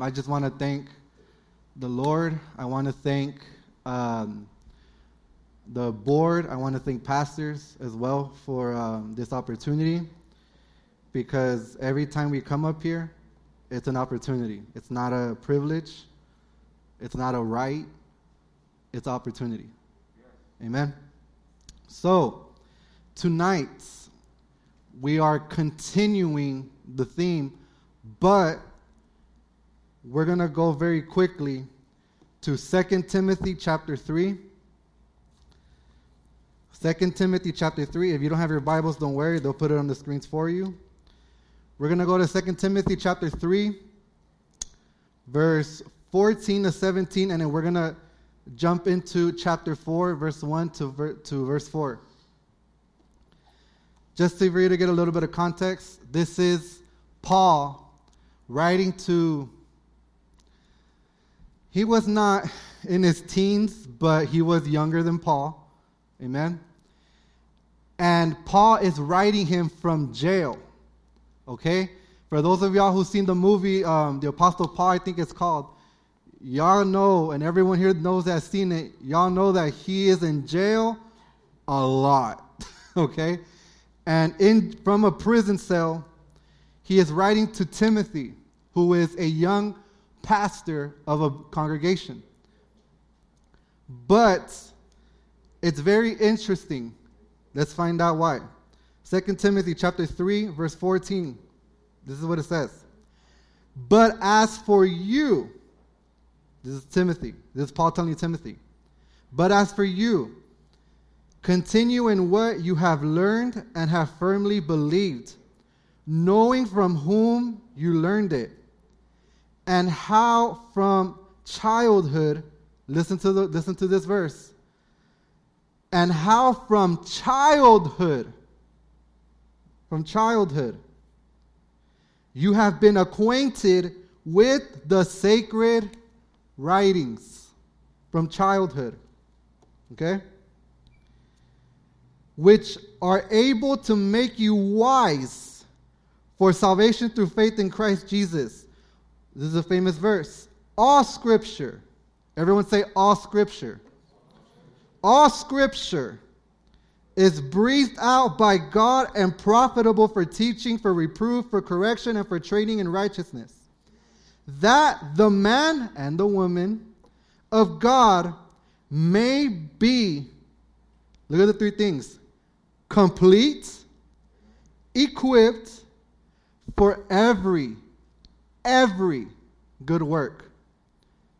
I just want to thank the Lord. I want to thank um, the board. I want to thank pastors as well for um, this opportunity because every time we come up here, it's an opportunity. It's not a privilege, it's not a right, it's opportunity. Amen. So, tonight, we are continuing the theme, but we're going to go very quickly to 2 Timothy chapter 3. 2 Timothy chapter 3. If you don't have your Bibles, don't worry, they'll put it on the screens for you. We're going to go to 2 Timothy chapter 3, verse 14 to 17, and then we're going to jump into chapter 4, verse 1 to, ver- to verse 4. Just for you to get a little bit of context, this is Paul writing to he was not in his teens, but he was younger than Paul. Amen. And Paul is writing him from jail. Okay? For those of y'all who've seen the movie, um, The Apostle Paul, I think it's called, y'all know, and everyone here knows that seen it, y'all know that he is in jail a lot. okay? And in from a prison cell, he is writing to Timothy, who is a young pastor of a congregation. But it's very interesting. Let's find out why. 2 Timothy chapter 3 verse 14. This is what it says. But as for you, this is Timothy. This is Paul telling you Timothy. But as for you, continue in what you have learned and have firmly believed, knowing from whom you learned it and how from childhood, listen to, the, listen to this verse, and how from childhood, from childhood, you have been acquainted with the sacred writings from childhood. Okay? Which are able to make you wise for salvation through faith in Christ Jesus. This is a famous verse. All scripture, everyone say all scripture. All scripture is breathed out by God and profitable for teaching, for reproof, for correction, and for training in righteousness. That the man and the woman of God may be, look at the three things complete, equipped for every every good work.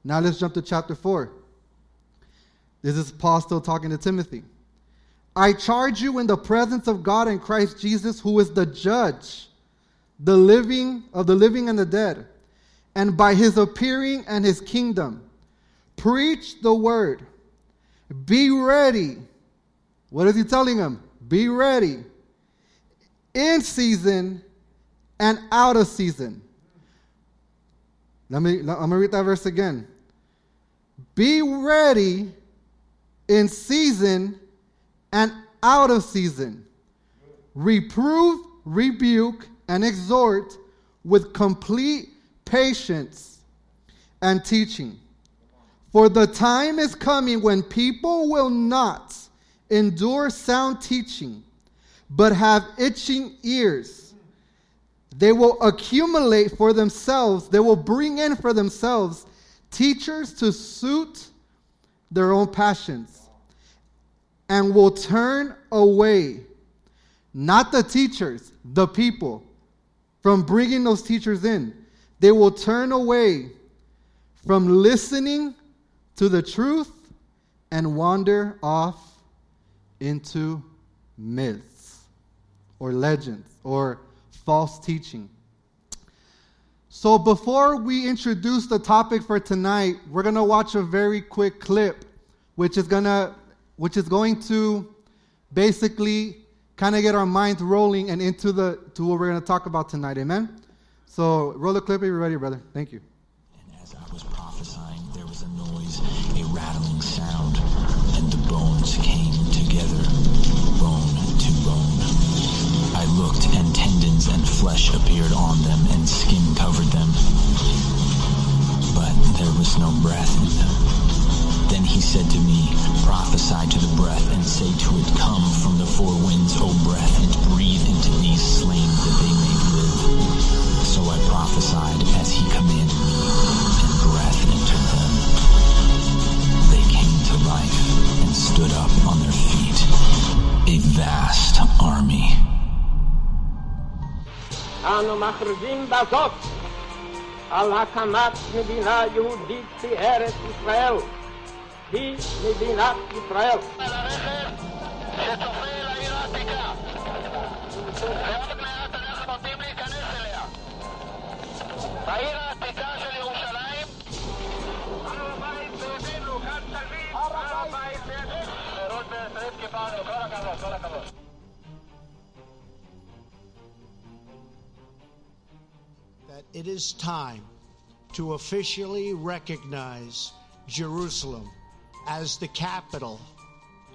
Now let's jump to chapter 4. This is Paul still talking to Timothy. I charge you in the presence of God and Christ Jesus, who is the judge, the living of the living and the dead, and by his appearing and his kingdom. Preach the word. Be ready. What is he telling them? Be ready. In season and out of season. Let me, I'm going to read that verse again. Be ready in season and out of season. Reprove, rebuke, and exhort with complete patience and teaching. For the time is coming when people will not endure sound teaching, but have itching ears they will accumulate for themselves, they will bring in for themselves teachers to suit their own passions and will turn away not the teachers, the people, from bringing those teachers in. They will turn away from listening to the truth and wander off into myths or legends or false teaching. So, before we introduce the topic for tonight, we're going to watch a very quick clip, which is, gonna, which is going to basically kind of get our minds rolling and into the, to what we're going to talk about tonight. Amen? So, roll the clip if you're ready, brother. Thank you. And as I was prophesying, there was a noise, a rattling sound, and the bones came flesh appeared on them, and skin covered them. But there was no breath in them. Then he said to me, Prophesy to the breath, and say to it, Come from the four winds, O breath, and breathe into these slain that they may live. So I prophesied as he commanded me, and breath entered them. They came to life and stood up on their feet, a vast army. אנו מכריזים בזאת על הקמת מדינה יהודית בארץ ישראל. היא מדינת ישראל. שצופה לעיר העתיקה. ועוד מעט אנחנו עומדים להיכנס אליה. בעיר העתיקה של ירושלים. הר הבית בידינו, כאן תלמיד, הר הבית בידינו. רות וצריף קיבלנו, כל הכבוד, כל הכבוד. That it is time to officially recognize Jerusalem as the capital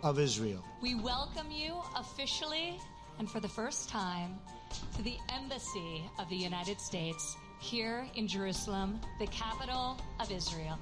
of Israel. We welcome you officially and for the first time to the Embassy of the United States here in Jerusalem, the capital of Israel.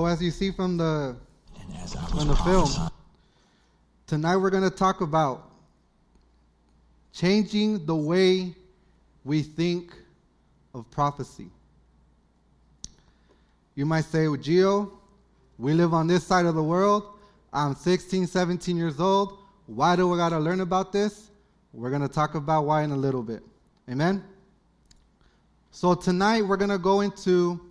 So, as you see from the And as I was from the film, tonight we're going to talk about changing the way we think of prophecy. You might say, well, Gio, we live on this side of the world. I'm 16, 17 years old. Why do we got to learn about this? We're going to talk about why in a little bit. Amen? So, tonight we're going to go into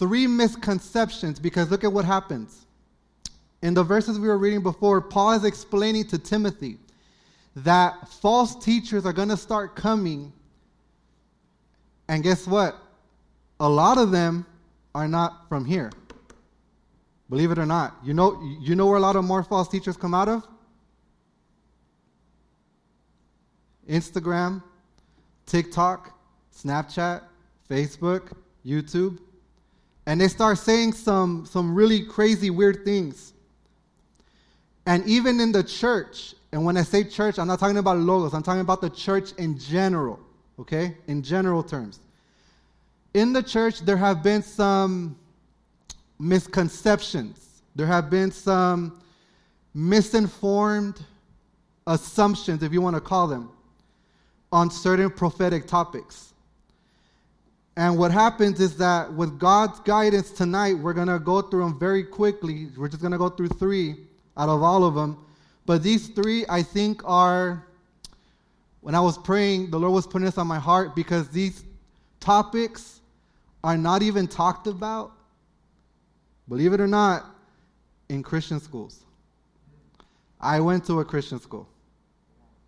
three misconceptions because look at what happens. In the verses we were reading before, Paul is explaining to Timothy that false teachers are going to start coming. And guess what? A lot of them are not from here. Believe it or not. You know, you know where a lot of more false teachers come out of? Instagram, TikTok, Snapchat, Facebook, YouTube and they start saying some, some really crazy, weird things. And even in the church, and when I say church, I'm not talking about logos, I'm talking about the church in general, okay? In general terms. In the church, there have been some misconceptions, there have been some misinformed assumptions, if you want to call them, on certain prophetic topics. And what happens is that with God's guidance tonight, we're going to go through them very quickly. We're just going to go through three out of all of them. But these three, I think, are, when I was praying, the Lord was putting this on my heart because these topics are not even talked about, believe it or not, in Christian schools. I went to a Christian school.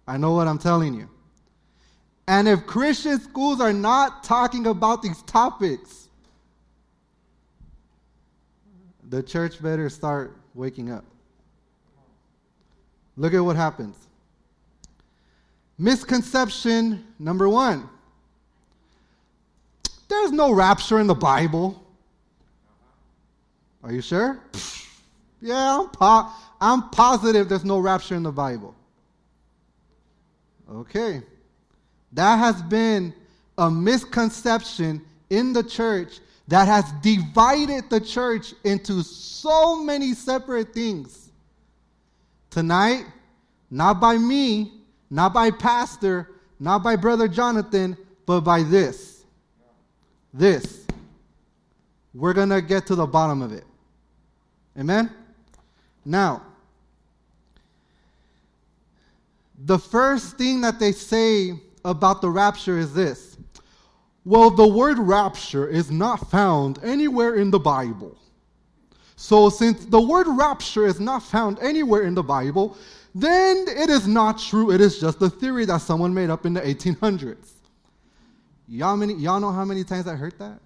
I know what I'm telling you. And if Christian schools are not talking about these topics, the church better start waking up. Look at what happens. Misconception number one there's no rapture in the Bible. Are you sure? Yeah, I'm, po- I'm positive there's no rapture in the Bible. Okay. That has been a misconception in the church that has divided the church into so many separate things. Tonight, not by me, not by Pastor, not by Brother Jonathan, but by this. This. We're going to get to the bottom of it. Amen? Now, the first thing that they say about the rapture is this well, the word rapture is not found anywhere in the Bible. So, since the word rapture is not found anywhere in the Bible, then it is not true. It is just a theory that someone made up in the 1800s. Y'all, many, y'all know how many times I heard that?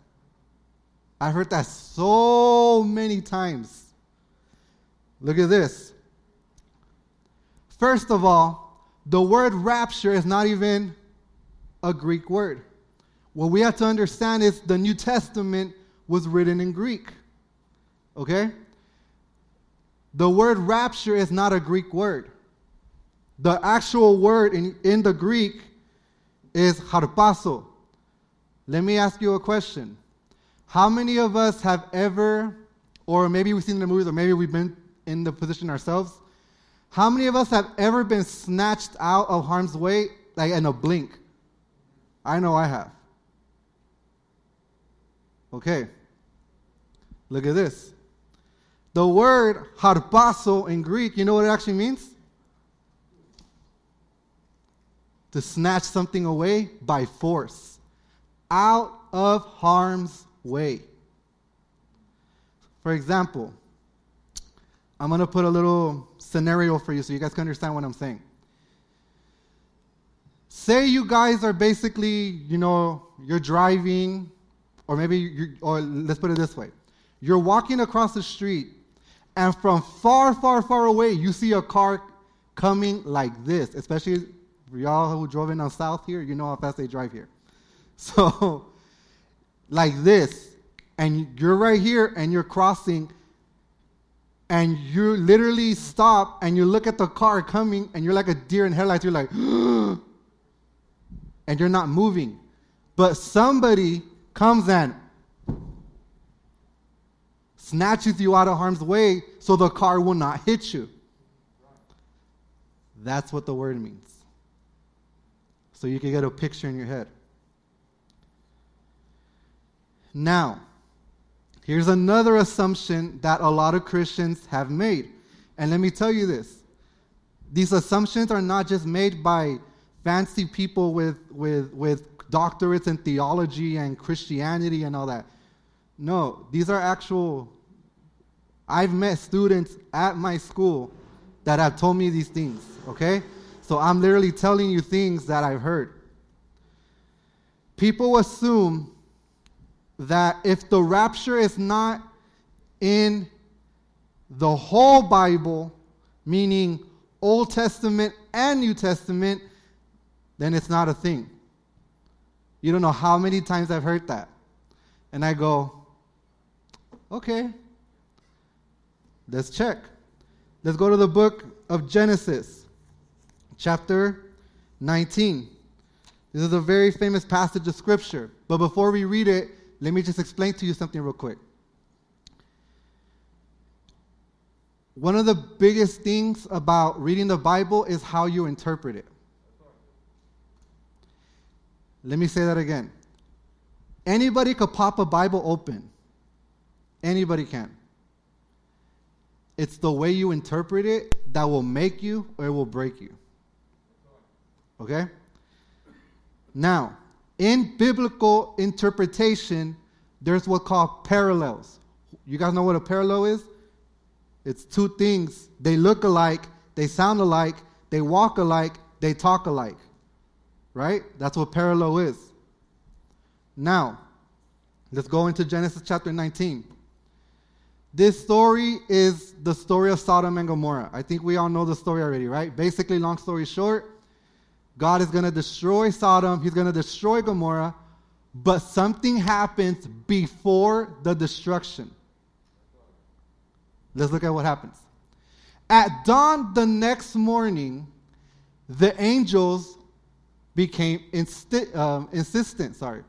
I heard that so many times. Look at this. First of all, the word rapture is not even a Greek word. What we have to understand is the New Testament was written in Greek. Okay? The word rapture is not a Greek word. The actual word in, in the Greek is harpazo. Let me ask you a question. How many of us have ever, or maybe we've seen the movies, or maybe we've been in the position ourselves, how many of us have ever been snatched out of harm's way, like in a blink? I know I have. Okay. Look at this. The word harpazo in Greek, you know what it actually means? To snatch something away by force, out of harm's way. For example, I'm going to put a little scenario for you so you guys can understand what I'm saying. Say you guys are basically, you know, you're driving, or maybe, you or let's put it this way you're walking across the street, and from far, far, far away, you see a car coming like this, especially for y'all who drove in on South here, you know how fast they drive here. So, like this, and you're right here and you're crossing, and you literally stop and you look at the car coming, and you're like a deer in headlights. You're like, and you're not moving. But somebody comes and snatches you out of harm's way so the car will not hit you. That's what the word means. So you can get a picture in your head. Now, here's another assumption that a lot of Christians have made. And let me tell you this these assumptions are not just made by fancy people with, with, with doctorates in theology and Christianity and all that. No, these are actual. I've met students at my school that have told me these things, okay? So I'm literally telling you things that I've heard. People assume that if the rapture is not in the whole Bible, meaning Old Testament and New Testament, then it's not a thing. You don't know how many times I've heard that. And I go, okay, let's check. Let's go to the book of Genesis, chapter 19. This is a very famous passage of scripture. But before we read it, let me just explain to you something real quick. One of the biggest things about reading the Bible is how you interpret it. Let me say that again. Anybody could pop a Bible open. Anybody can. It's the way you interpret it that will make you or it will break you. Okay? Now, in biblical interpretation, there's what's called parallels. You guys know what a parallel is? It's two things. They look alike, they sound alike, they walk alike, they talk alike. Right? That's what parallel is. Now, let's go into Genesis chapter 19. This story is the story of Sodom and Gomorrah. I think we all know the story already, right? Basically, long story short, God is going to destroy Sodom, He's going to destroy Gomorrah, but something happens before the destruction. Let's look at what happens. At dawn the next morning, the angels became insti- um, insistent. Sorry.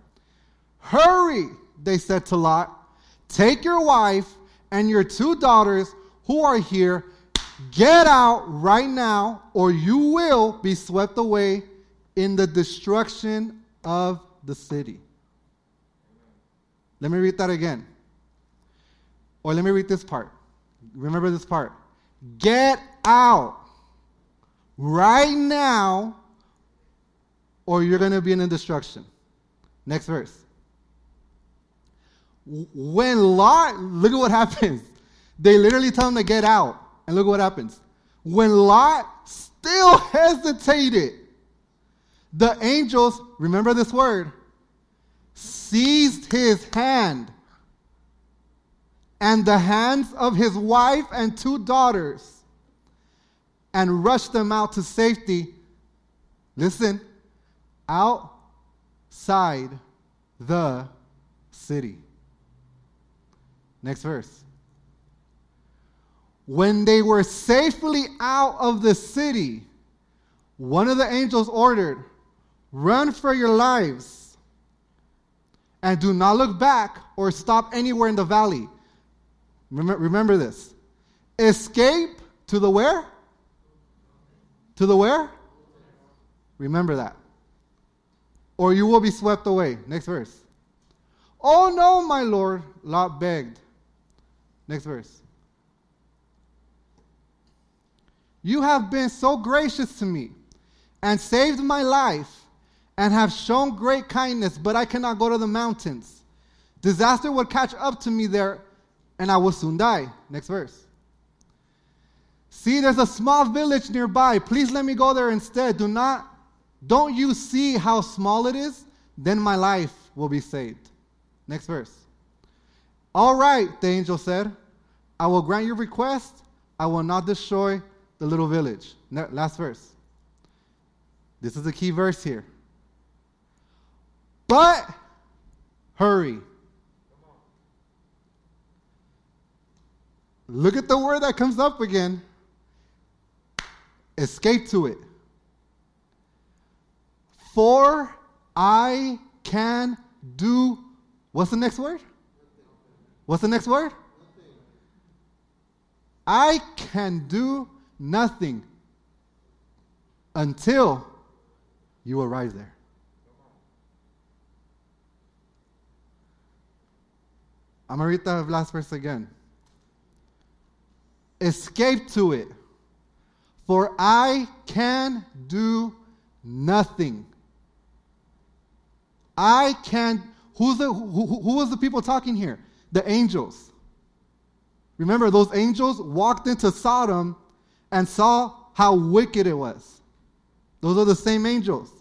Hurry, they said to Lot. Take your wife and your two daughters who are here Get out right now, or you will be swept away in the destruction of the city. Let me read that again. Or let me read this part. Remember this part. Get out right now, or you're going to be in the destruction. Next verse. When Lot, look at what happens. They literally tell him to get out. And look what happens. When Lot still hesitated, the angels, remember this word, seized his hand and the hands of his wife and two daughters and rushed them out to safety. Listen, outside the city. Next verse. When they were safely out of the city, one of the angels ordered, Run for your lives and do not look back or stop anywhere in the valley. Remember, this. Escape to the where? To the where? Remember that. Or you will be swept away. Next verse. Oh no, my Lord, Lot begged. Next verse. You have been so gracious to me and saved my life and have shown great kindness, but I cannot go to the mountains. Disaster would catch up to me there and I will soon die. Next verse. See, there's a small village nearby. Please let me go there instead. Do not, don't you see how small it is? Then my life will be saved. Next verse. All right, the angel said, I will grant your request. I will not destroy the little village. Last verse. This is the key verse here. But hurry. Look at the word that comes up again. Escape to it. For I can do. What's the next word? What's the next word? I can do nothing until you arrive there. I'm going to read last verse again. Escape to it, for I can do nothing. I can. Who's the, who, who was the people talking here? The angels. Remember, those angels walked into Sodom and saw how wicked it was. Those are the same angels.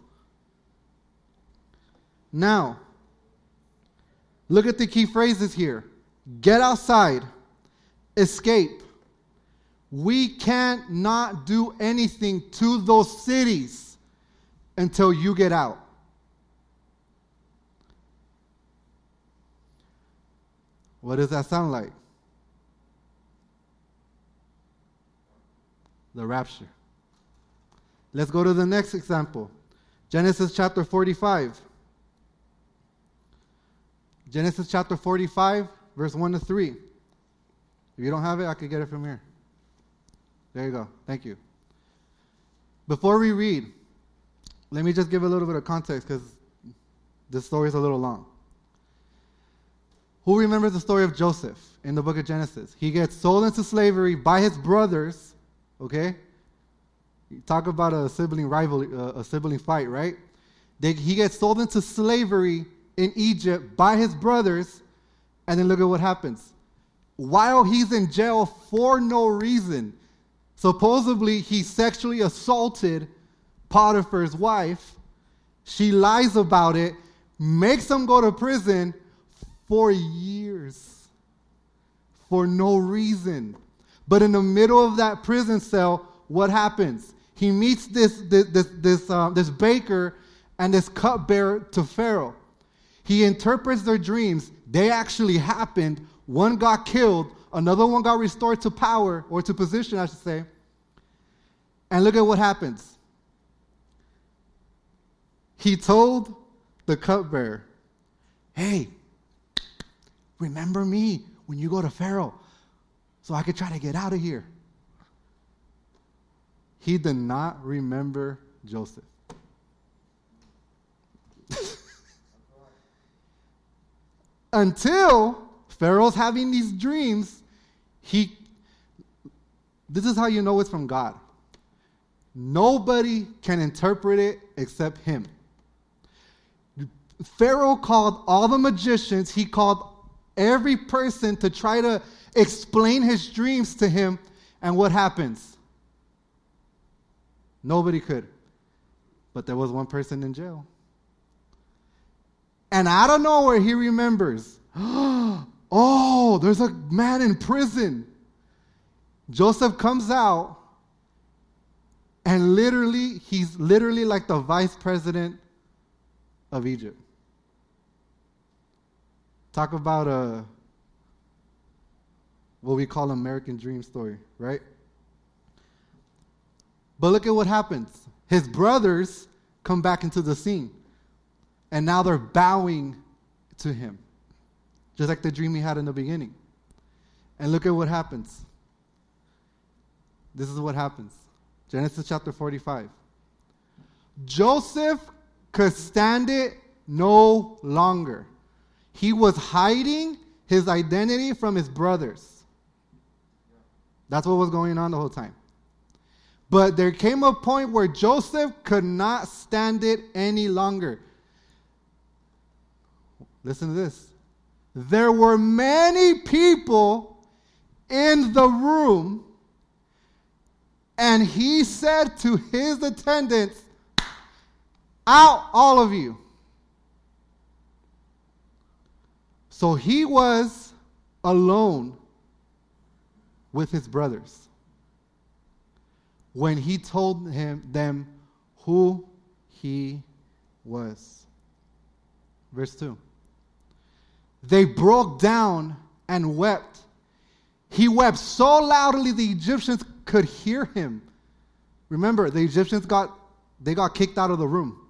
Now, look at the key phrases here get outside, escape. We can't not do anything to those cities until you get out. What does that sound like? The rapture. Let's go to the next example Genesis chapter 45. Genesis chapter 45, verse 1 to 3. If you don't have it, I could get it from here. There you go. Thank you. Before we read, let me just give a little bit of context because this story is a little long. Who remembers the story of Joseph in the book of Genesis? He gets sold into slavery by his brothers, okay? talk about a sibling rivalry, uh, a sibling fight, right? They, he gets sold into slavery in Egypt by his brothers, and then look at what happens. While he's in jail for no reason, supposedly he sexually assaulted Potiphar's wife. She lies about it, makes him go to prison for years for no reason. But in the middle of that prison cell, what happens? He meets this, this, this, this, uh, this baker and this cupbearer to Pharaoh. He interprets their dreams. They actually happened. One got killed, another one got restored to power, or to position, I should say. And look at what happens. He told the cupbearer, Hey, Remember me when you go to Pharaoh so I could try to get out of here. He did not remember Joseph. Until Pharaoh's having these dreams, he this is how you know it's from God. Nobody can interpret it except him. Pharaoh called all the magicians, he called every person to try to explain his dreams to him, and what happens? Nobody could. But there was one person in jail. And out of nowhere, he remembers Oh, there's a man in prison. Joseph comes out, and literally, he's literally like the vice president of Egypt. Talk about a what we call American dream story, right? But look at what happens. His brothers come back into the scene. And now they're bowing to him. Just like the dream he had in the beginning. And look at what happens. This is what happens. Genesis chapter 45. Joseph could stand it no longer. He was hiding his identity from his brothers. That's what was going on the whole time. But there came a point where Joseph could not stand it any longer. Listen to this. There were many people in the room, and he said to his attendants, Out, all of you. So he was alone with his brothers when he told him them who he was. Verse 2. They broke down and wept. He wept so loudly the Egyptians could hear him. Remember, the Egyptians got they got kicked out of the room.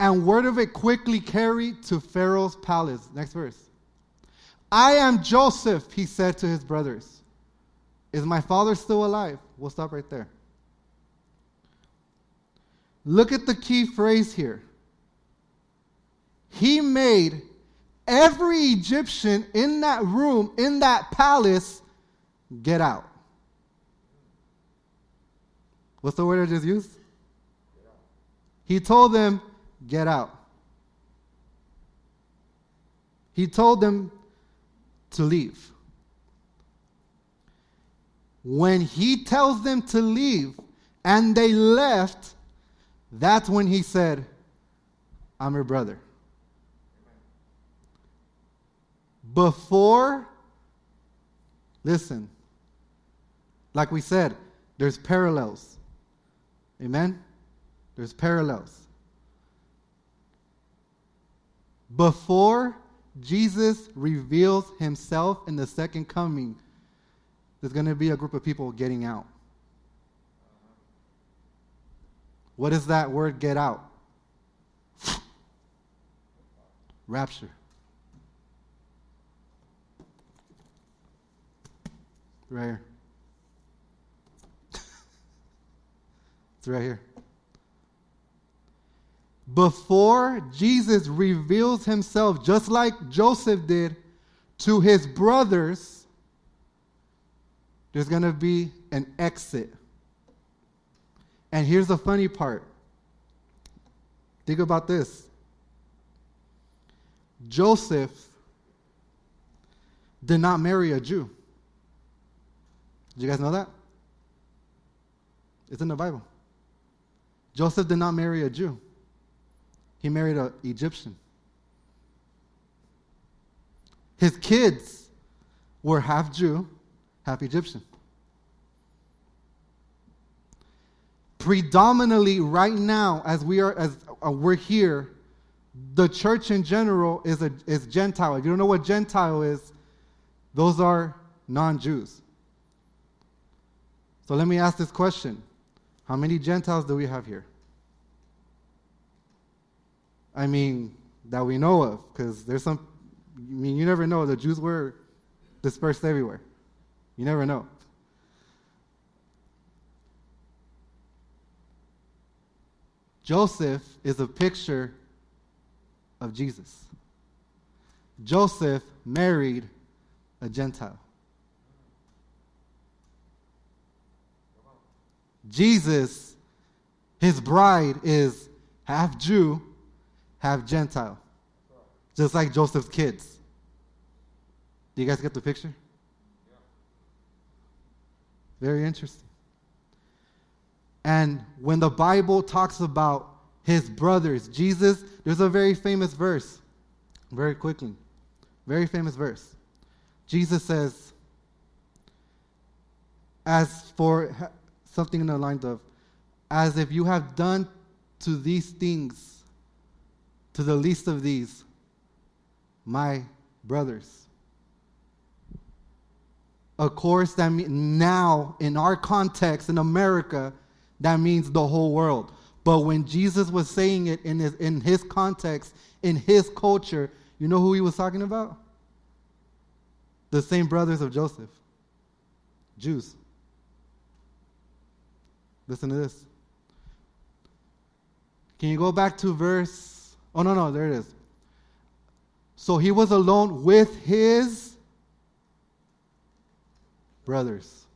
And word of it quickly carried to Pharaoh's palace. Next verse. I am Joseph, he said to his brothers. Is my father still alive? We'll stop right there. Look at the key phrase here. He made every Egyptian in that room, in that palace, get out. What's the word I just used? He told them, get out. He told them to leave. When he tells them to leave and they left, that's when he said, I'm your brother. Before, listen, like we said, there's parallels. Amen? There's parallels. Before Jesus reveals himself in the second coming, there's going to be a group of people getting out. What does that word get out? Rapture. Right here. it's right here. Before Jesus reveals himself, just like Joseph did to his brothers, there's going to be an exit. And here's the funny part. Think about this. Joseph did not marry a Jew. Did you guys know that? It's in the Bible. Joseph did not marry a Jew. He married an Egyptian. His kids were half Jew, half Egyptian. Predominantly, right now, as we are, as uh, we're here, the church in general is a is Gentile. If you don't know what Gentile is, those are non-Jews. So let me ask this question: How many Gentiles do we have here? I mean, that we know of, because there's some. I mean, you never know. The Jews were dispersed everywhere. You never know. Joseph is a picture of Jesus. Joseph married a Gentile. Jesus, his bride, is half Jew, half Gentile. Just like Joseph's kids. Do you guys get the picture? Very interesting. And when the Bible talks about his brothers, Jesus, there's a very famous verse, very quickly. Very famous verse. Jesus says, as for something in the lines of, as if you have done to these things, to the least of these, my brothers. Of course, that mean, now in our context in America, that means the whole world. But when Jesus was saying it in his, in his context, in his culture, you know who he was talking about? The same brothers of Joseph, Jews. Listen to this. Can you go back to verse? Oh, no, no, there it is. So he was alone with his brothers.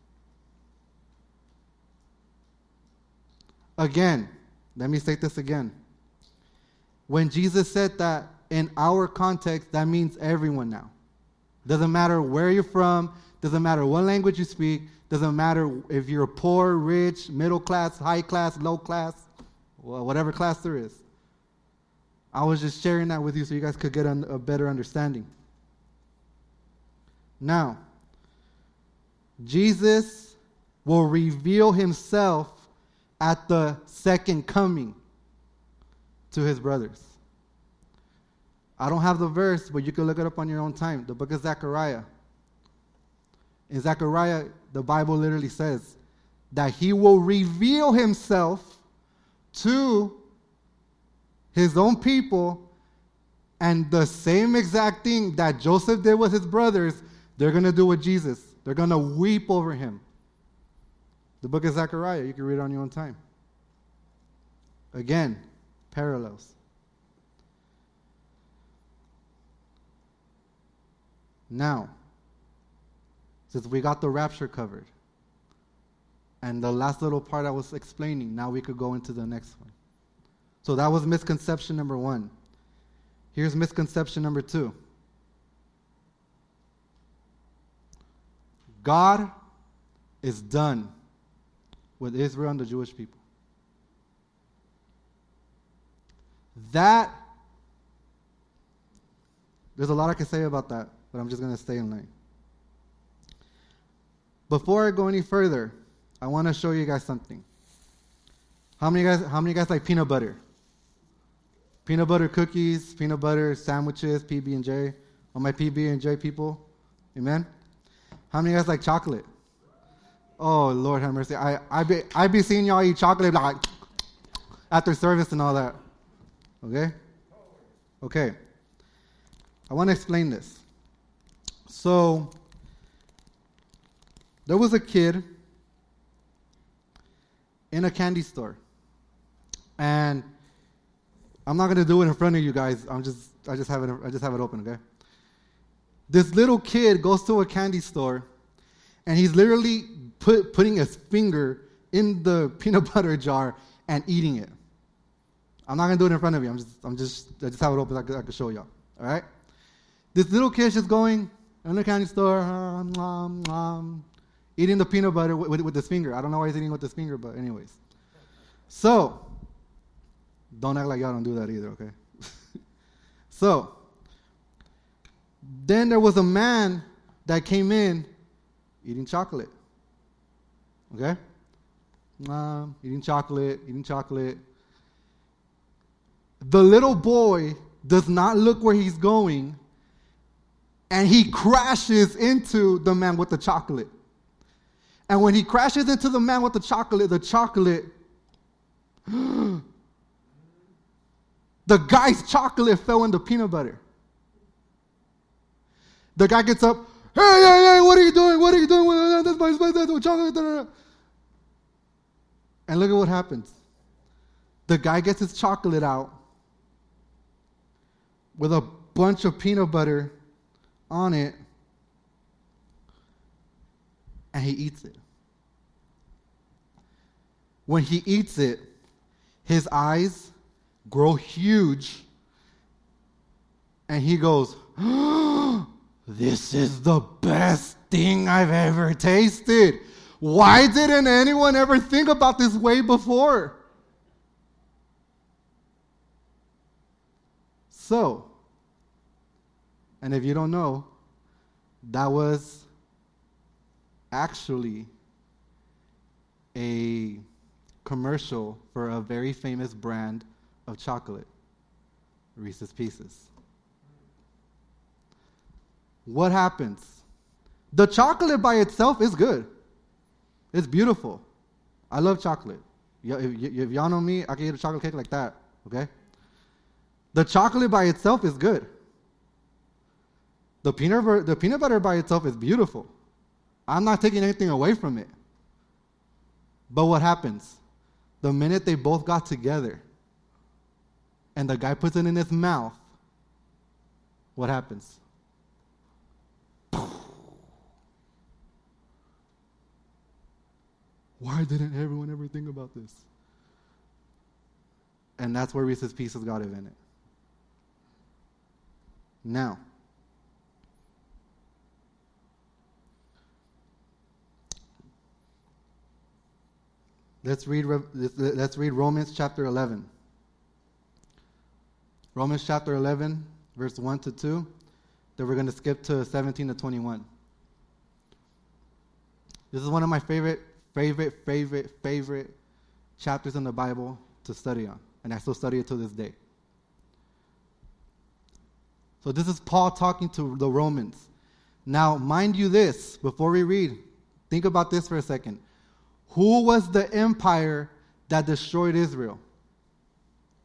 Again, let me state this again. When Jesus said that in our context, that means everyone now. Doesn't matter where you're from, doesn't matter what language you speak, doesn't matter if you're poor, rich, middle class, high class, low class, whatever class there is. I was just sharing that with you so you guys could get a better understanding. Now, Jesus will reveal himself at the second coming to his brothers. I don't have the verse, but you can look it up on your own time. The book of Zechariah. In Zechariah, the Bible literally says that he will reveal himself to his own people, and the same exact thing that Joseph did with his brothers, they're going to do with Jesus. They're going to weep over him. The book of Zechariah, you can read it on your own time. Again, parallels. Now, since we got the rapture covered, and the last little part I was explaining, now we could go into the next one. So that was misconception number one. Here's misconception number two God is done with Israel and the Jewish people. That, there's a lot I can say about that, but I'm just going to stay in line. Before I go any further, I want to show you guys something. How many guys how many guys like peanut butter? Peanut butter cookies, peanut butter sandwiches, PB and J. All my PB and J people. Amen. How many of you guys like chocolate? Oh Lord have mercy. I I be I be seeing y'all eat chocolate like after service and all that. Okay? Okay. I want to explain this. So there was a kid in a candy store. And I'm not gonna do it in front of you guys. I'm just I just have it I just have it open, okay? This little kid goes to a candy store and he's literally put, putting his finger in the peanut butter jar and eating it. I'm not gonna do it in front of you. I'm just I'm just I just have it open. I could, I could show y'all. All right. This little kid's just going in the candy store, um, um, um, eating the peanut butter with, with, with his finger. I don't know why he's eating with his finger, but anyways. So don't act like y'all don't do that either, okay? so then there was a man that came in eating chocolate. Okay? Um, eating chocolate, eating chocolate. The little boy does not look where he's going, and he crashes into the man with the chocolate. And when he crashes into the man with the chocolate, the chocolate, the guy's chocolate fell in the peanut butter. The guy gets up, hey, hey, hey, what are you doing? What are you doing? That's my, that's chocolate. And look at what happens. The guy gets his chocolate out with a bunch of peanut butter on it, and he eats it. When he eats it, his eyes grow huge, and he goes, This is the best thing I've ever tasted. Why didn't anyone ever think about this way before? So, And if you don't know, that was actually a commercial for a very famous brand of chocolate, Reese's Pieces. What happens? The chocolate by itself is good. It's beautiful. I love chocolate. If y'all know me, I can eat a chocolate cake like that, okay? The chocolate by itself is good. The peanut, butter, the peanut butter by itself is beautiful. I'm not taking anything away from it. But what happens? The minute they both got together and the guy puts it in his mouth, what happens? Why didn't everyone ever think about this? And that's where Reese's Pieces got invented. Now, let's read, let's- read Romans chapter 11. Romans chapter 11, verse 1 to 2. Then we're going to skip to 17 to 21. This is one of my favorite, favorite, favorite, favorite chapters in the Bible to study on. And I still study it to this day. So this is Paul talking to the Romans. Now, mind you this, before we read, think about this for a second. Who was the empire that destroyed Israel?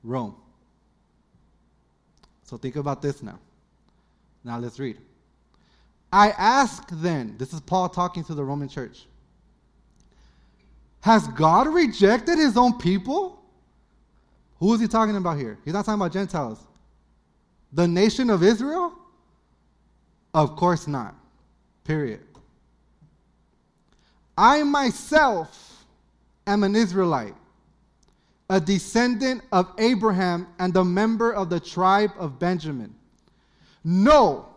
Rome. So think about this now. Now let's read. I ask then, this is Paul talking to the Roman church. Has God rejected his own people? Who is he talking about here? He's not talking about Gentiles. The nation of Israel? Of course not. Period. I myself am an Israelite, a descendant of Abraham and a member of the tribe of Benjamin. No,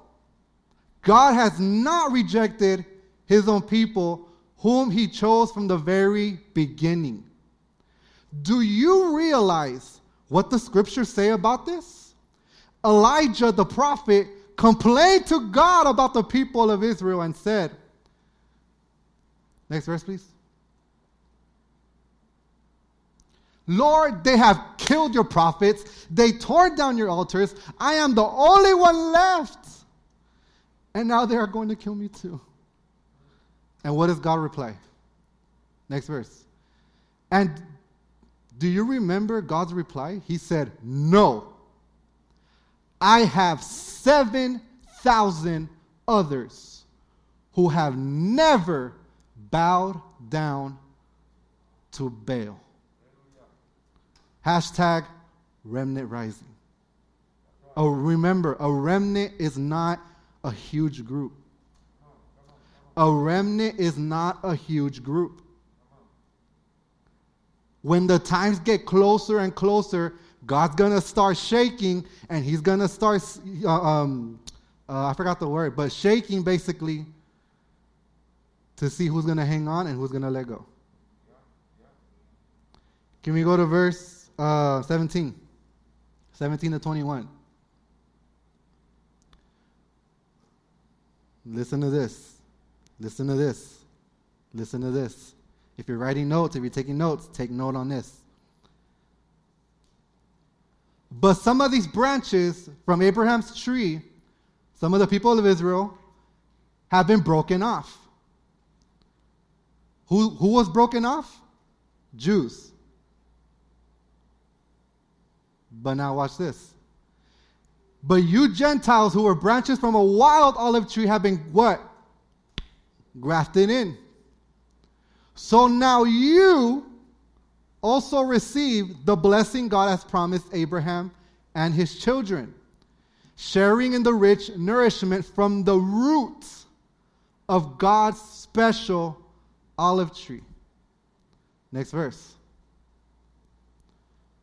God has not rejected his own people, whom he chose from the very beginning. Do you realize what the scriptures say about this? Elijah the prophet complained to God about the people of Israel and said, Next verse, please. Lord, they have killed your prophets. They tore down your altars. I am the only one left. And now they are going to kill me too. And what does God reply? Next verse. And do you remember God's reply? He said, No. I have 7,000 others who have never bowed down to Baal. Hashtag remnant rising. Oh, remember, a remnant is not a huge group. A remnant is not a huge group. When the times get closer and closer, God's going to start shaking and he's going to start, uh, um, uh, I forgot the word, but shaking basically to see who's going to hang on and who's going to let go. Can we go to verse uh, 17? 17 to 21. Listen to this. Listen to this. Listen to this. If you're writing notes, if you're taking notes, take note on this. But some of these branches from Abraham's tree, some of the people of Israel, have been broken off. Who, who was broken off? Jews. But now watch this. But you Gentiles who were branches from a wild olive tree have been what? Grafted in. So now you also receive the blessing God has promised Abraham and his children, sharing in the rich nourishment from the roots of God's special olive tree. Next verse.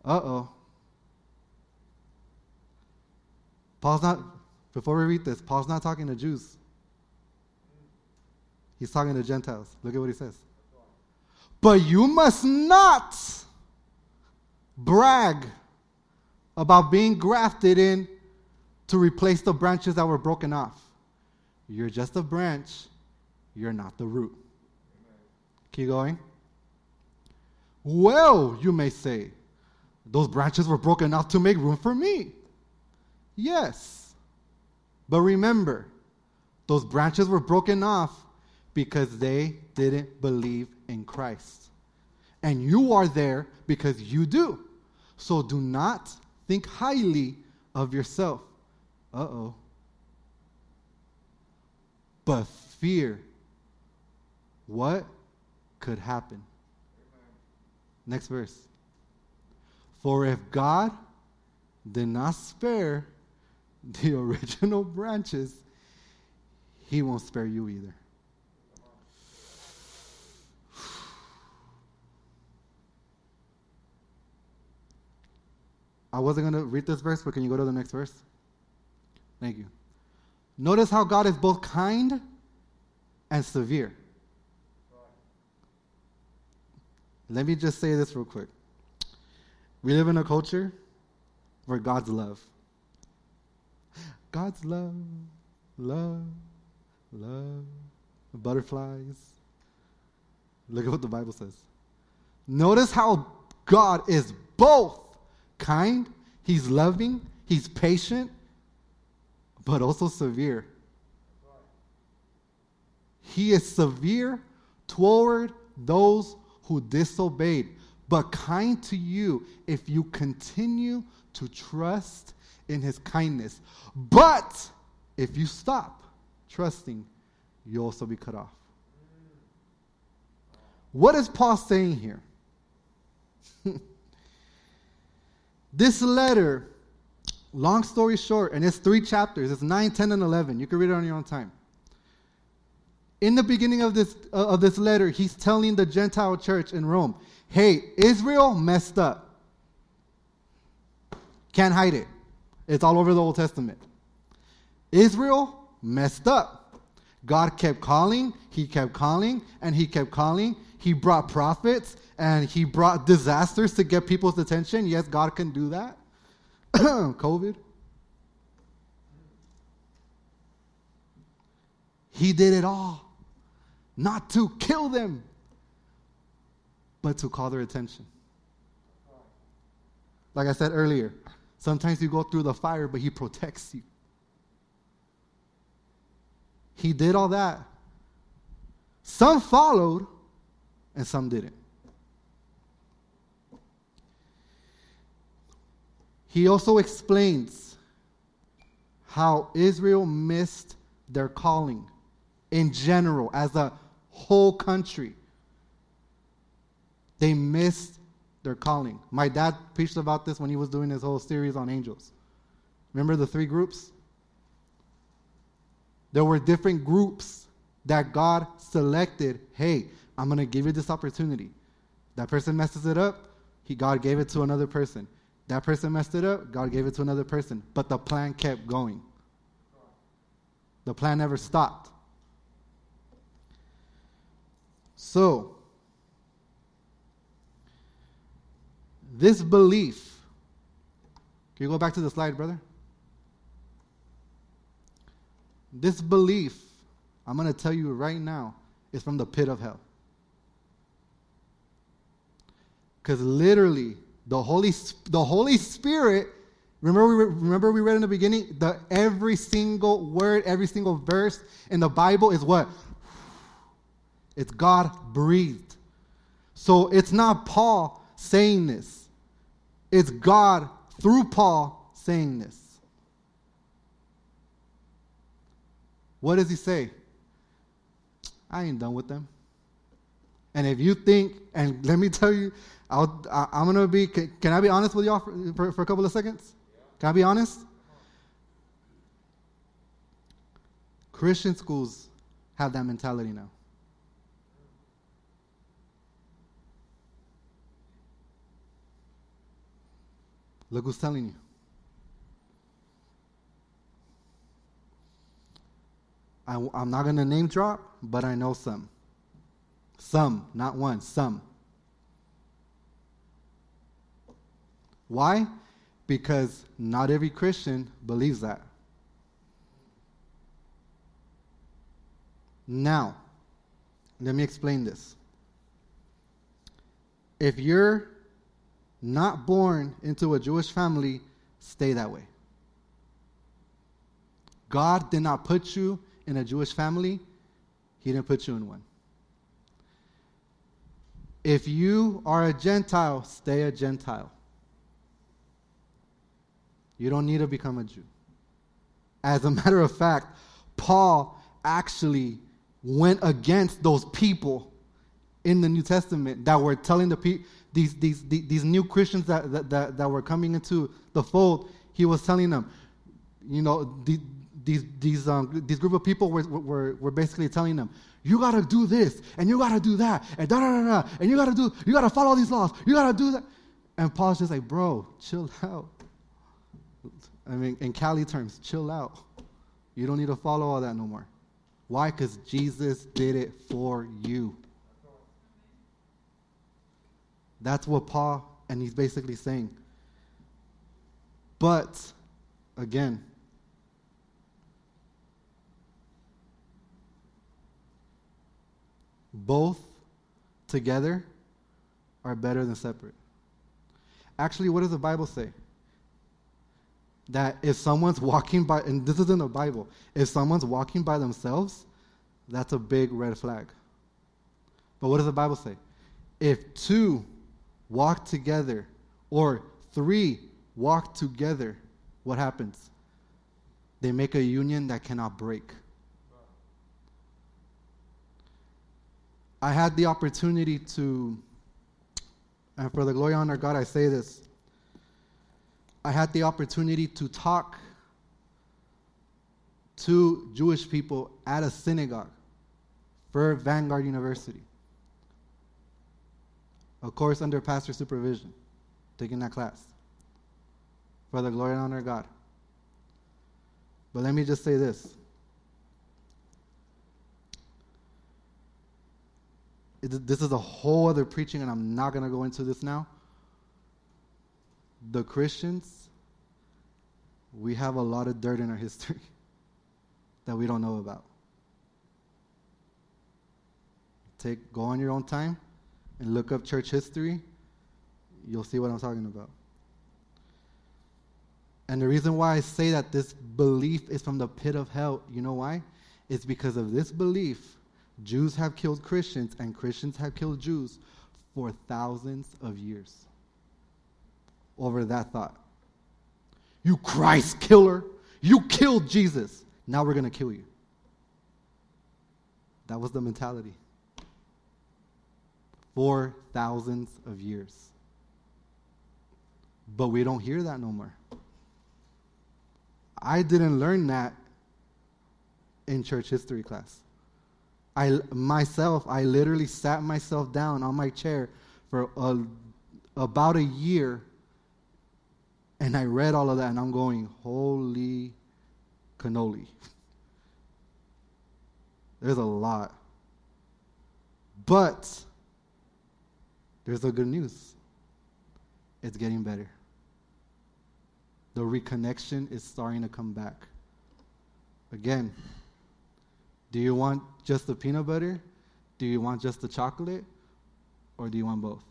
Uh oh. Paul's not, before we read this, Paul's not talking to Jews. He's talking to Gentiles. Look at what he says. But you must not brag about being grafted in to replace the branches that were broken off. You're just a branch, you're not the root. Keep going. Well, you may say, those branches were broken off to make room for me. Yes. But remember, those branches were broken off because they didn't believe in Christ. And you are there because you do. So do not think highly of yourself. Uh oh. But fear what could happen. Next verse. For if God did not spare the original branches, he won't spare you either. I wasn't going to read this verse, but can you go to the next verse? Thank you. Notice how God is both kind and severe. Let me just say this real quick. We live in a culture where God's love. God's love, love, love, butterflies. Look at what the Bible says. Notice how God is both kind, He's loving, He's patient, but also severe. He is severe toward those who disobeyed, but kind to you if you continue to trust in his kindness. But if you stop trusting, you'll also be cut off. What is Paul saying here? this letter, long story short, and it's three chapters, it's 9, 10, and 11. You can read it on your own time. In the beginning of this, uh, of this letter, he's telling the Gentile church in Rome, hey, Israel messed up. Can't hide it. It's all over the Old Testament. Israel messed up. God kept calling, he kept calling, and he kept calling. He brought prophets and he brought disasters to get people's attention. Yes, God can do that. COVID. He did it all. Not to kill them, but to call their attention. Like I said earlier, sometimes you go through the fire, but He protects you. He did all that. Some followed, and some didn't. He also explains how Israel missed their calling in general, as a whole country. They missed their calling. My dad preached about this when he was doing his whole series on angels. Remember the three groups? There were different groups that God selected. Hey, I'm going to give you this opportunity. That person messes it up, he, God gave it to another person. That person messed it up, God gave it to another person. But the plan kept going. The plan never stopped. So, this belief, can you go back to the slide, brother? This belief, I'm going to tell you right now, is from the pit of hell. Because literally, the Holy, the Holy Spirit, remember we, remember we read in the beginning, the every single word, every single verse in the Bible is what? It's God breathed. So it's not Paul saying this, it's God through Paul saying this. What does he say? I ain't done with them. And if you think, and let me tell you, I'll, I, am going to be, can, can, I be honest with y'all for, for, for a couple of seconds? Can I be honest? Christian schools have that mentality now. Look who's telling you. I, am not going to name drop, but I know some. Some, not one, some. Why? Because not every Christian believes that. Now, let me explain this. If you're not born into a Jewish family, stay that way. God did not put you in a Jewish family, He didn't put you in one. If you are a Gentile, stay a Gentile. You don't need to become a Jew. As a matter of fact, Paul actually went against those people in the New Testament that were telling the people, these, these, these, new Christians that, that, that, that, were coming into the fold, he was telling them, you know, the, these, these, um, these group of people were, were, were basically telling them, you got to do this, and you got to do that, and da da da and you got to do, you got to follow these laws, you got to do that. And Paul's just like, bro, chill out. I mean, in Cali terms, chill out. You don't need to follow all that no more. Why? Because Jesus did it for you. That's what Paul, and he's basically saying. But, again, both together are better than separate. Actually, what does the Bible say? that if someone's walking by, and this is in the Bible, if someone's walking by themselves, that's a big red flag. But what does the Bible say? If two walk together or three walk together, what happens? They make a union that cannot break. I had the opportunity to, and for the glory and honor of God, I say this. I had the opportunity to talk to Jewish people at a synagogue for Vanguard University. Of course, under pastor supervision, taking that class for the glory and honor of God. But let me just say this. this is a whole other preaching, and I'm not going to go into this now the Christians, we have a lot of dirt in our history that we don't know about. Take go on your own time and look up church history. You'll see what I'm talking about. And the reason why I say that this belief is from the pit of hell, you know why? It's because of this belief, Jews have killed Christians and Christians have killed Jews for thousands of years over that thought. You Christ killer. You killed Jesus. Now we're going to kill you. That was the mentality. For thousands of years. But we don't hear that no more. I didn't learn that in church history class. I myself, I literally sat myself down on my chair for a, about a year and I read all of that and I'm going, holy cannoli. There's a lot. But there's the good news. It's getting better. The reconnection is starting to come back. Again, do you want just the peanut butter? Do you want just the chocolate? Or do you want both?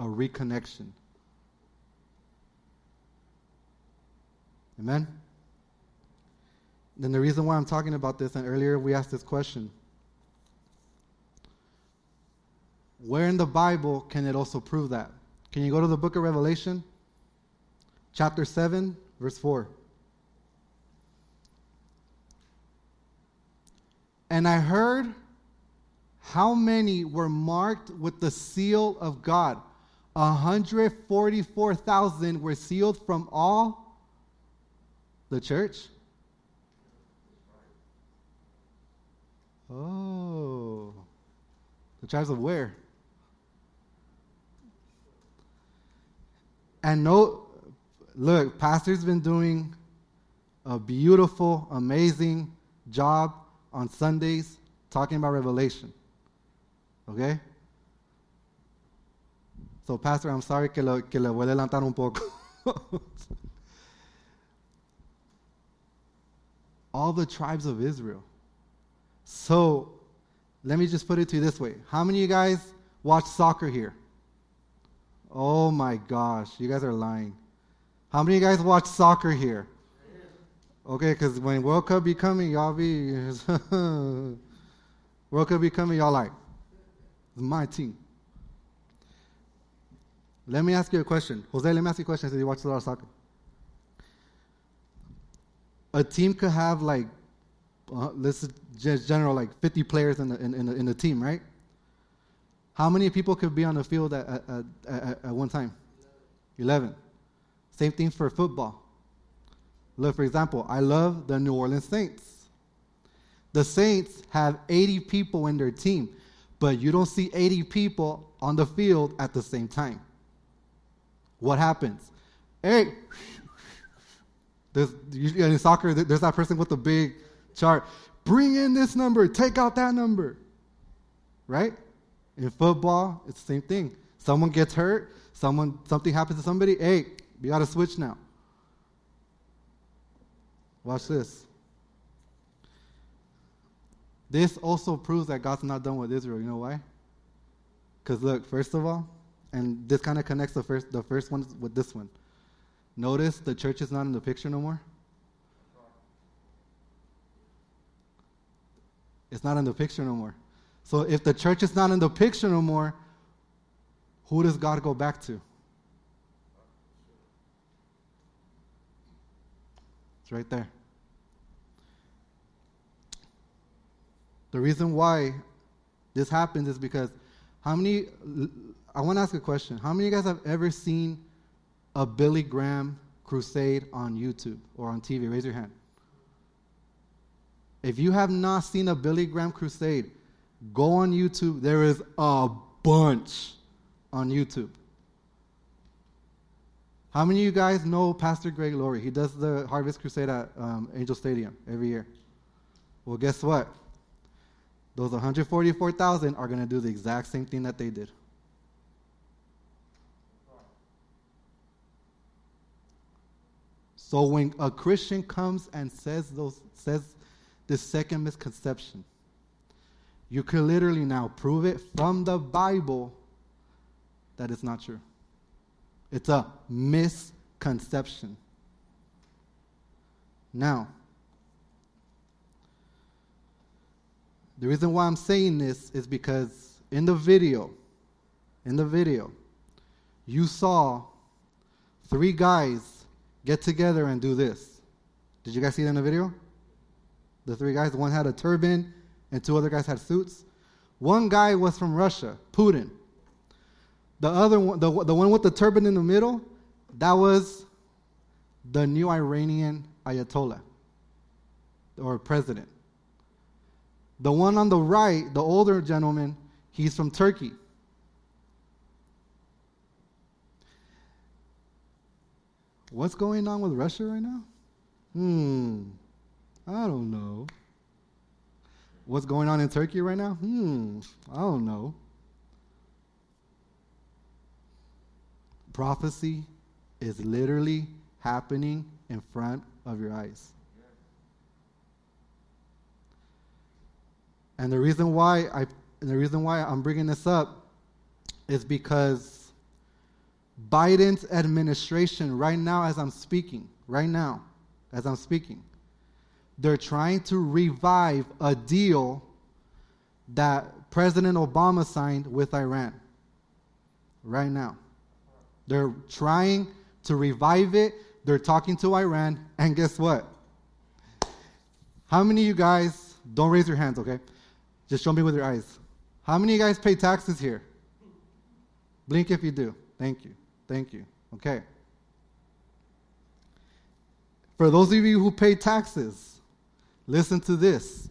a reconnection. Amen? Then the reason why I'm talking about this, and earlier we asked this question where in the Bible can it also prove that? Can you go to the book of Revelation, chapter 7, verse 4? And I heard how many were marked with the seal of God. 144,000 were sealed from all the church. Oh, the tribes of where? And no, look, Pastor's been doing a beautiful, amazing job on Sundays talking about Revelation. Okay? So, Pastor, I'm sorry que, lo, que le voy a adelantar un poco. all the tribes of Israel. So let me just put it to you this way. How many of you guys watch soccer here? Oh my gosh, you guys are lying. How many of you guys watch soccer here? Okay, because when World Cup be coming, y'all be World Cup be coming, y'all like, my team. Let me ask you a question. Jose, let me ask you a question since you watch a lot of soccer. A team could have like, uh, let's just general, like 50 players in the, in, in, the, in the team, right? How many people could be on the field at, at, at, at one time? 11. Same thing for football. Look, for example, I love the New Orleans Saints. The Saints have 80 people in their team, but you don't see 80 people on the field at the same time. What happens? Hey, there's in soccer, there's that person with the big chart. Bring in this number, take out that number. Right? In football, it's the same thing. Someone gets hurt, someone something happens to somebody, hey, we got to switch now. Watch this. This also proves that God's not done with Israel. You know why? Because look, first of all, and this kind of connects the first the first one with this one. Notice the church is not in the picture no more. It's not in the picture no more. So if the church is not in the picture no more, who does God go back to? It's right there. The reason why this happens is because how many, I want to ask a question. How many of you guys have ever seen a Billy Graham crusade on YouTube or on TV? Raise your hand. If you have not seen a Billy Graham crusade, go on YouTube. There is a bunch on YouTube. How many of you guys know Pastor Greg Laurie? He does the Harvest Crusade at um, Angel Stadium every year. Well, guess what? Those 144,000 are going to do the exact same thing that they did. So when a Christian comes and says those says this second misconception, you can literally now prove it from the Bible that it's not true. It's a misconception. Now, the reason why I'm saying this is because in the video, in the video, you saw three guys get together and do this. Did you guys see that in the video? The three guys, one had a turban and two other guys had suits. One guy was from Russia, Putin. The other one, the, the one with the turban in the middle, that was the new Iranian Ayatollah or president. The one on the right, the older gentleman, he's from Turkey. What's going on with Russia right now? Hmm, I don't know. What's going on in Turkey right now? Hmm, I don't know. Prophecy is literally happening in front of your eyes. And the reason why I the reason why I'm bringing this up is because Biden's administration right now as I'm speaking, right now as I'm speaking, they're trying to revive a deal that President Obama signed with Iran. Right now. They're trying to revive it. They're talking to Iran. And guess what? How many of you guys, don't raise your hands, okay? Just show me with your eyes. How many of you guys pay taxes here? Blink if you do. Thank you. Thank you. Okay. For those of you who pay taxes, listen to this.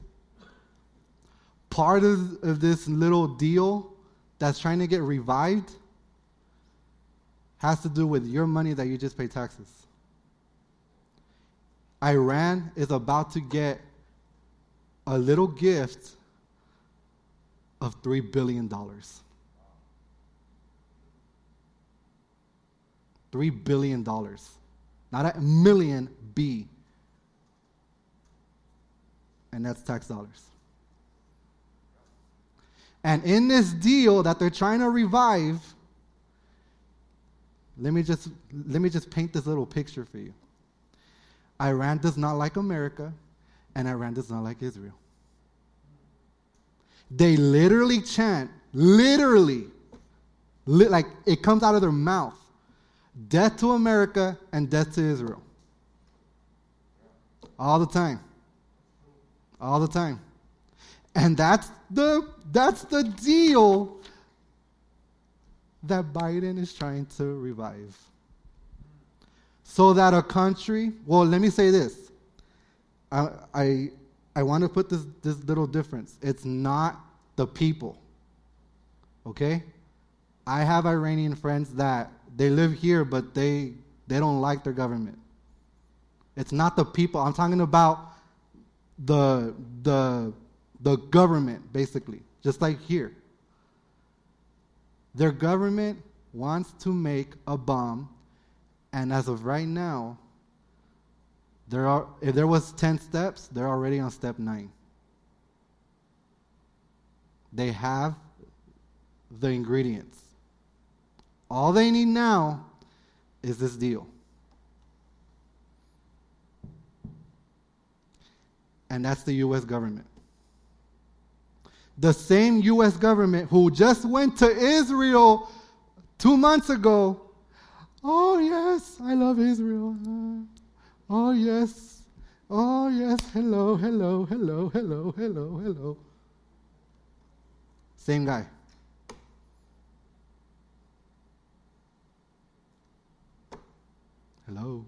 Part of, of this little deal that's trying to get revived has to do with your money that you just pay taxes. Iran is about to get a little gift of $3 billion. $3 billion. Not a million B. and that's tax dollars. And in this deal that they're trying to revive, let me just let me just paint this little picture for you. Iran does not like America, and Iran does not like Israel. They literally chant, literally, li- like it comes out of their mouth death to America and death to Israel. All the time. All the time. And that's the that's the deal that Biden is trying to revive. So that a country, well, let me say this. I I, I want to put this this little difference. It's not the people. Okay? I have Iranian friends that they live here but they they don't like their government. It's not the people. I'm talking about the the the government basically, just like here. Their government wants to make a bomb and as of right now there are if there was 10 steps, they're already on step 9. They have the ingredients. All they need now is this deal. And that's the U.S. government. The same U.S. government who just went to Israel two months ago. Oh, yes, I love Israel. Oh, yes. Oh, yes. Hello, hello, hello, hello, hello, hello. Same guy. Hello.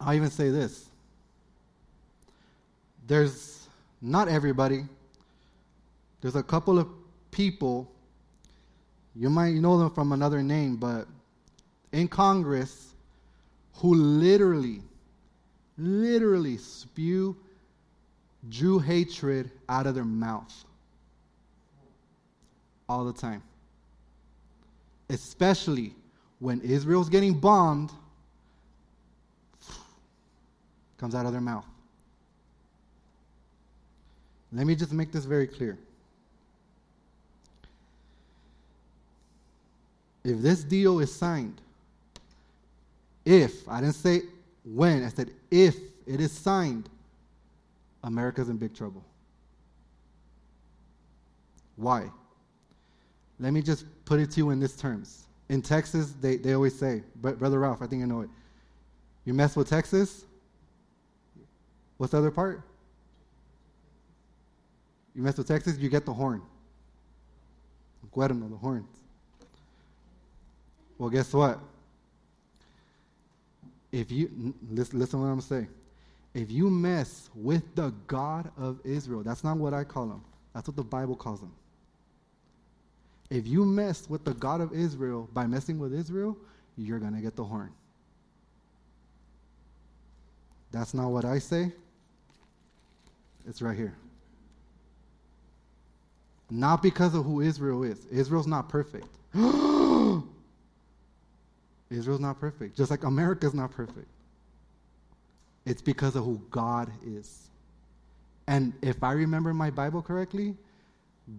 I'll even say this. There's not everybody. There's a couple of people, you might know them from another name, but in Congress who literally, literally spew Jew hatred out of their mouth all the time. Especially when Israel's getting bombed, comes out of their mouth. Let me just make this very clear. If this deal is signed, if, I didn't say when, I said if it is signed, America's in big trouble. Why? Let me just put it to you in these terms. In Texas, they, they always say, Brother Ralph, I think you know it. You mess with Texas, what's the other part? You mess with Texas, you get the horn. Cuerno, the horns. Well, guess what? If you listen, listen what I'm saying. If you mess with the God of Israel, that's not what I call him. That's what the Bible calls him. If you mess with the God of Israel by messing with Israel, you're going to get the horn. That's not what I say. It's right here. Not because of who Israel is. Israel's not perfect. Israel's not perfect. Just like America's not perfect. It's because of who God is. And if I remember my Bible correctly,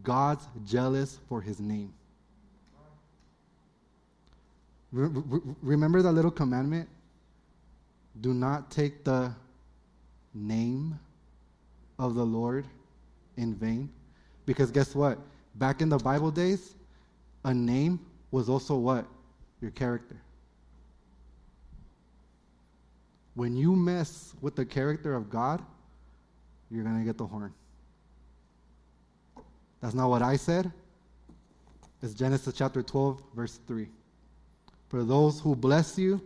God's jealous for his name. remember that little commandment? Do not take the name of the Lord in vain. Because guess what? Back in the Bible days, a name was also what? Your character. When you mess with the character of God, you're going to get the horn. That's not what I said. It's Genesis chapter 12, verse 3. For those who bless you,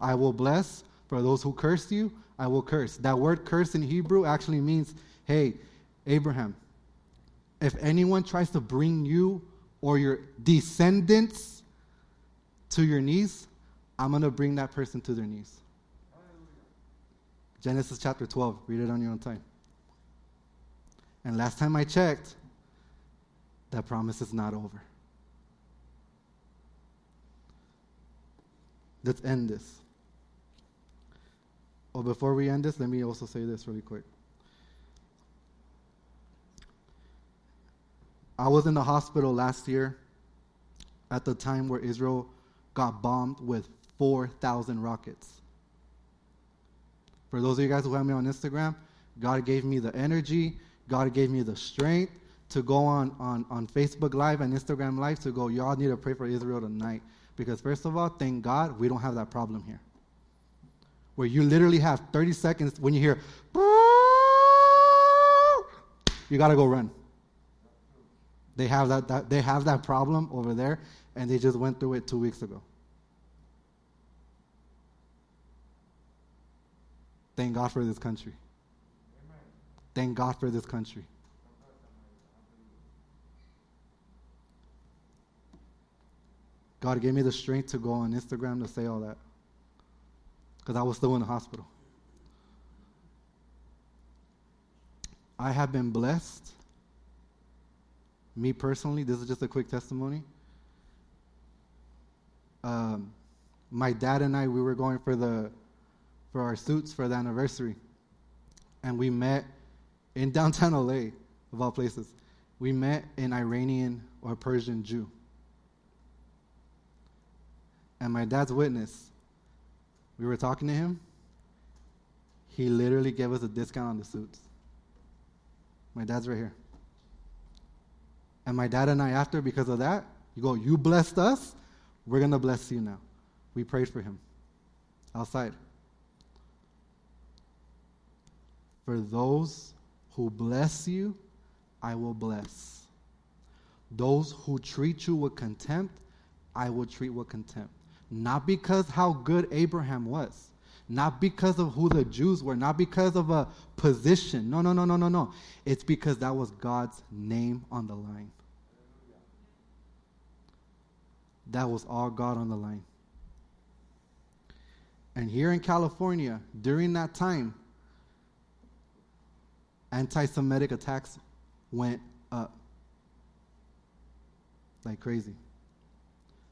I will bless. For those who curse you, I will curse. That word curse in Hebrew actually means, hey, Abraham, if anyone tries to bring you or your descendants to your knees, I'm going to bring that person to their knees. Genesis chapter 12. Read it on your own time. And last time I checked, that promise is not over. Let's end this. Oh, before we end this, let me also say this really quick. I was in the hospital last year at the time where Israel got bombed with 4,000 rockets. For those of you guys who have me on Instagram, God gave me the energy, God gave me the strength to go on, on, on Facebook Live and Instagram Live to go, y'all need to pray for Israel tonight. Because, first of all, thank God we don't have that problem here. Where you literally have 30 seconds when you hear, you got to go run. They have that, that, they have that problem over there, and they just went through it two weeks ago. Thank God for this country. Thank God for this country. God gave me the strength to go on Instagram to say all that. Because I was still in the hospital. I have been blessed. Me personally, this is just a quick testimony. Um, my dad and I, we were going for the for our suits for the anniversary, and we met in downtown LA, of all places. We met an Iranian or Persian Jew and my dad's witness, we were talking to him. He literally gave us a discount on the suits. My dad's right here. And my dad and I, after, because of that, you go, You blessed us, we're going to bless you now. We prayed for him outside. For those who bless you, I will bless. Those who treat you with contempt, I will treat with contempt. Not because how good Abraham was, not because of who the Jews were, not because of a position. No, no, no, no, no, no. It's because that was God's name on the line. That was all God on the line. And here in California, during that time, anti Semitic attacks went up like crazy.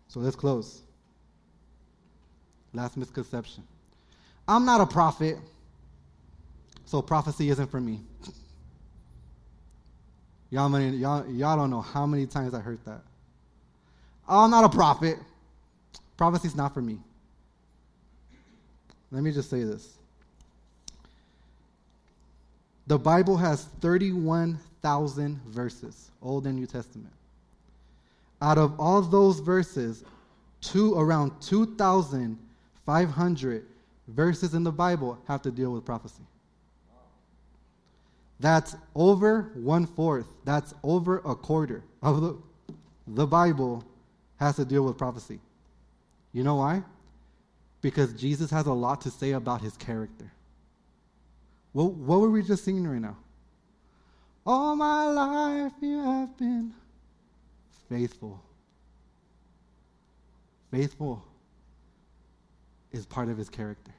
So let's close. Last misconception. I'm not a prophet, so prophecy isn't for me. Y'all, many, y'all, y'all don't know how many times I heard that. Oh, I'm not a prophet. Prophecy's not for me. Let me just say this. The Bible has 31,000 verses, Old and New Testament. Out of all those verses, two around 2,500 verses in the Bible have to deal with prophecy. That's over one fourth. That's over a quarter of the, the Bible has to deal with prophecy. You know why? Because Jesus has a lot to say about his character. What, what were we just singing right now? All my life you have been faithful. Faithful is part of his character.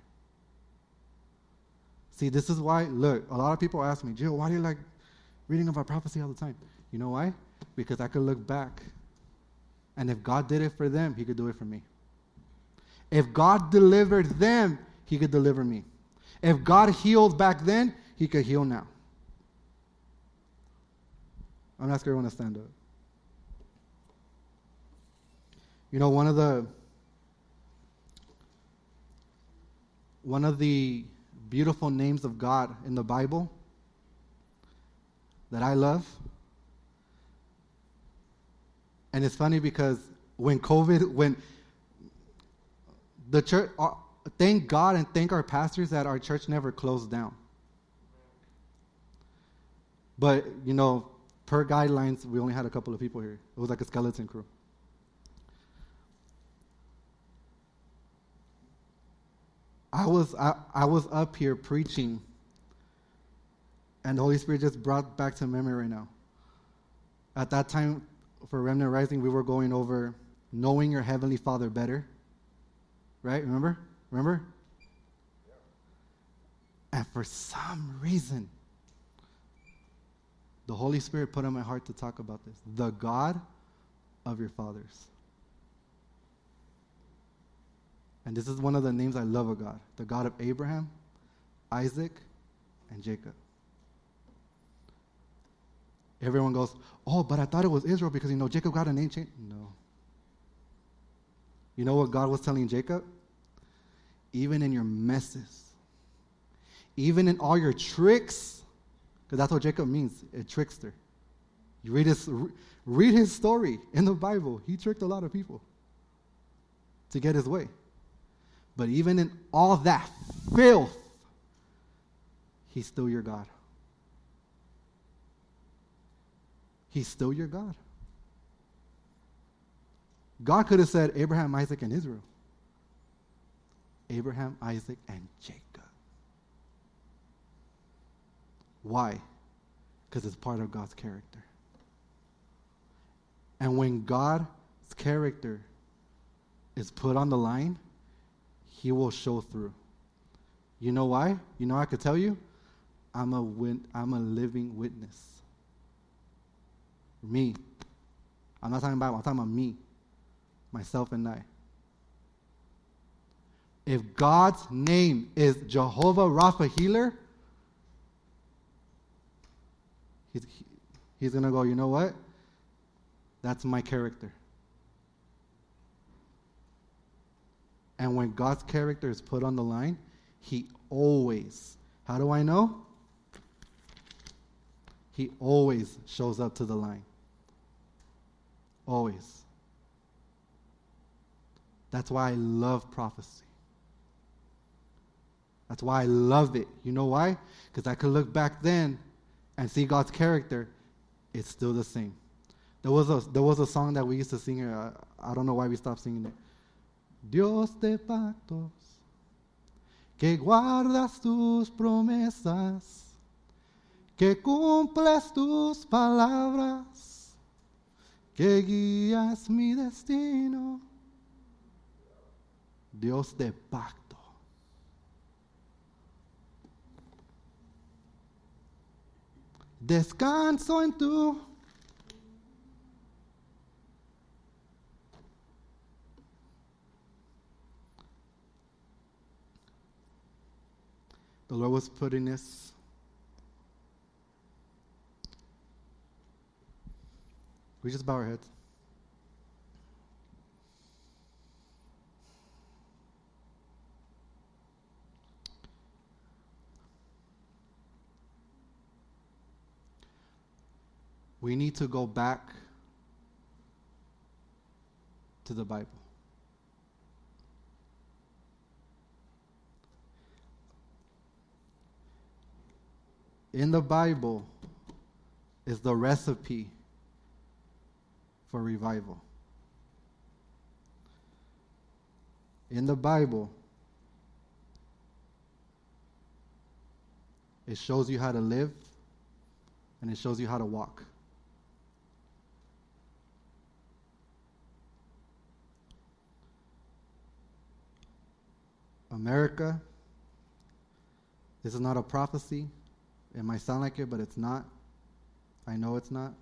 See, this is why, look, a lot of people ask me, Jill, why do you like reading about prophecy all the time? You know why? Because I could look back. And if God did it for them, he could do it for me. If God delivered them, he could deliver me. If God healed back then, he could heal now. I'm asking everyone to stand up. You know, one of the one of the beautiful names of God in the Bible that I love. And it's funny because when COVID, when the church, uh, thank God and thank our pastors that our church never closed down. But, you know, per guidelines, we only had a couple of people here. It was like a skeleton crew. I was I, I was up here preaching, and the Holy Spirit just brought back to memory right now. At that time, for Remnant Rising, we were going over knowing your heavenly Father better. Right? Remember? Remember? And for some reason, the Holy Spirit put on my heart to talk about this. The God of your fathers. And this is one of the names I love of God the God of Abraham, Isaac, and Jacob. Everyone goes, Oh, but I thought it was Israel because, you know, Jacob got a name change. No. You know what God was telling Jacob? Even in your messes, even in all your tricks, because that's what Jacob means, a trickster. You read his, read his story in the Bible. He tricked a lot of people to get his way. But even in all that filth, he's still your God. He's still your God. God could have said Abraham, Isaac, and Israel. Abraham, Isaac, and Jacob. Why? Because it's part of God's character. And when God's character is put on the line, He will show through. You know why? You know I could tell you? I'm a win- I'm a living witness. Me. I'm not talking about I'm talking about me. Myself and I. If God's name is Jehovah Rapha healer, he's, he's going to go, you know what? That's my character. And when God's character is put on the line, he always, how do I know? He always shows up to the line. Always. That's why I love prophecy. That's why I love it. You know why? Because I could look back then and see God's character. It's still the same. There was a there was a song that we used to sing. Uh, I don't know why we stopped singing it. Dios de pactos, que guardas tus promesas, que cumples tus palabras, que guías mi destino. Dios de pacto. Descanso en tu The Lord was putting this. We just bow our heads. We need to go back to the Bible. in the Bible is the recipe for revival. In the Bible, it shows you how to live and it shows you how to walk. America, this is not a prophecy. It might sound like it, but it's not. I know it's not.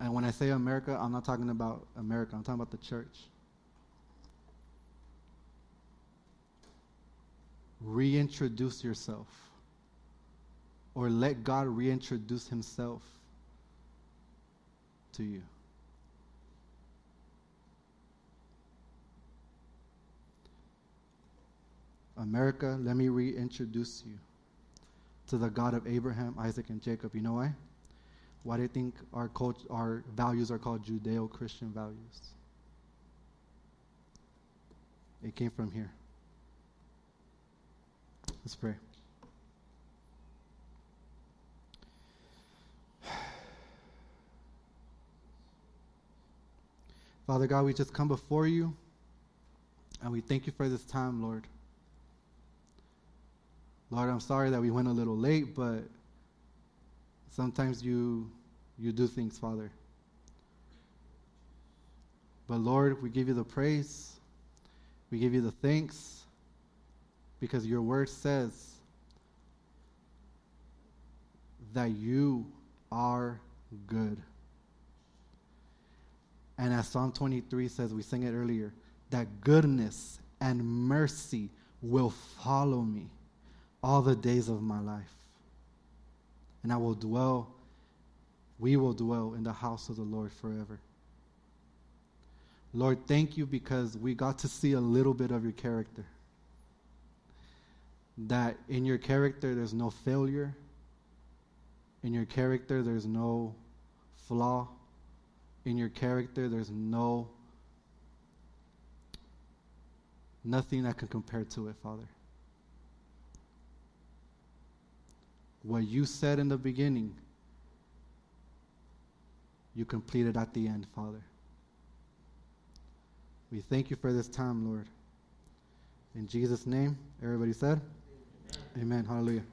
And when I say America, I'm not talking about America, I'm talking about the church. Reintroduce yourself. Or let God reintroduce Himself to you. America, let me reintroduce you to the God of Abraham, Isaac, and Jacob. You know why? Why do you think our cult, our values are called Judeo-Christian values? It came from here. Let's pray. Father God, we just come before you and we thank you for this time, Lord. Lord, I'm sorry that we went a little late, but sometimes you you do things, Father. But Lord, we give you the praise. We give you the thanks because your word says that you are good. And as Psalm 23 says, we sang it earlier, that goodness and mercy will follow me all the days of my life. And I will dwell, we will dwell in the house of the Lord forever. Lord, thank you because we got to see a little bit of your character. That in your character there's no failure, in your character there's no flaw, in your character there's no nothing that can compare to it, Father. What you said in the beginning, you completed at the end, Father. We thank you for this time, Lord. In Jesus' name, everybody said, Amen. Amen. Hallelujah.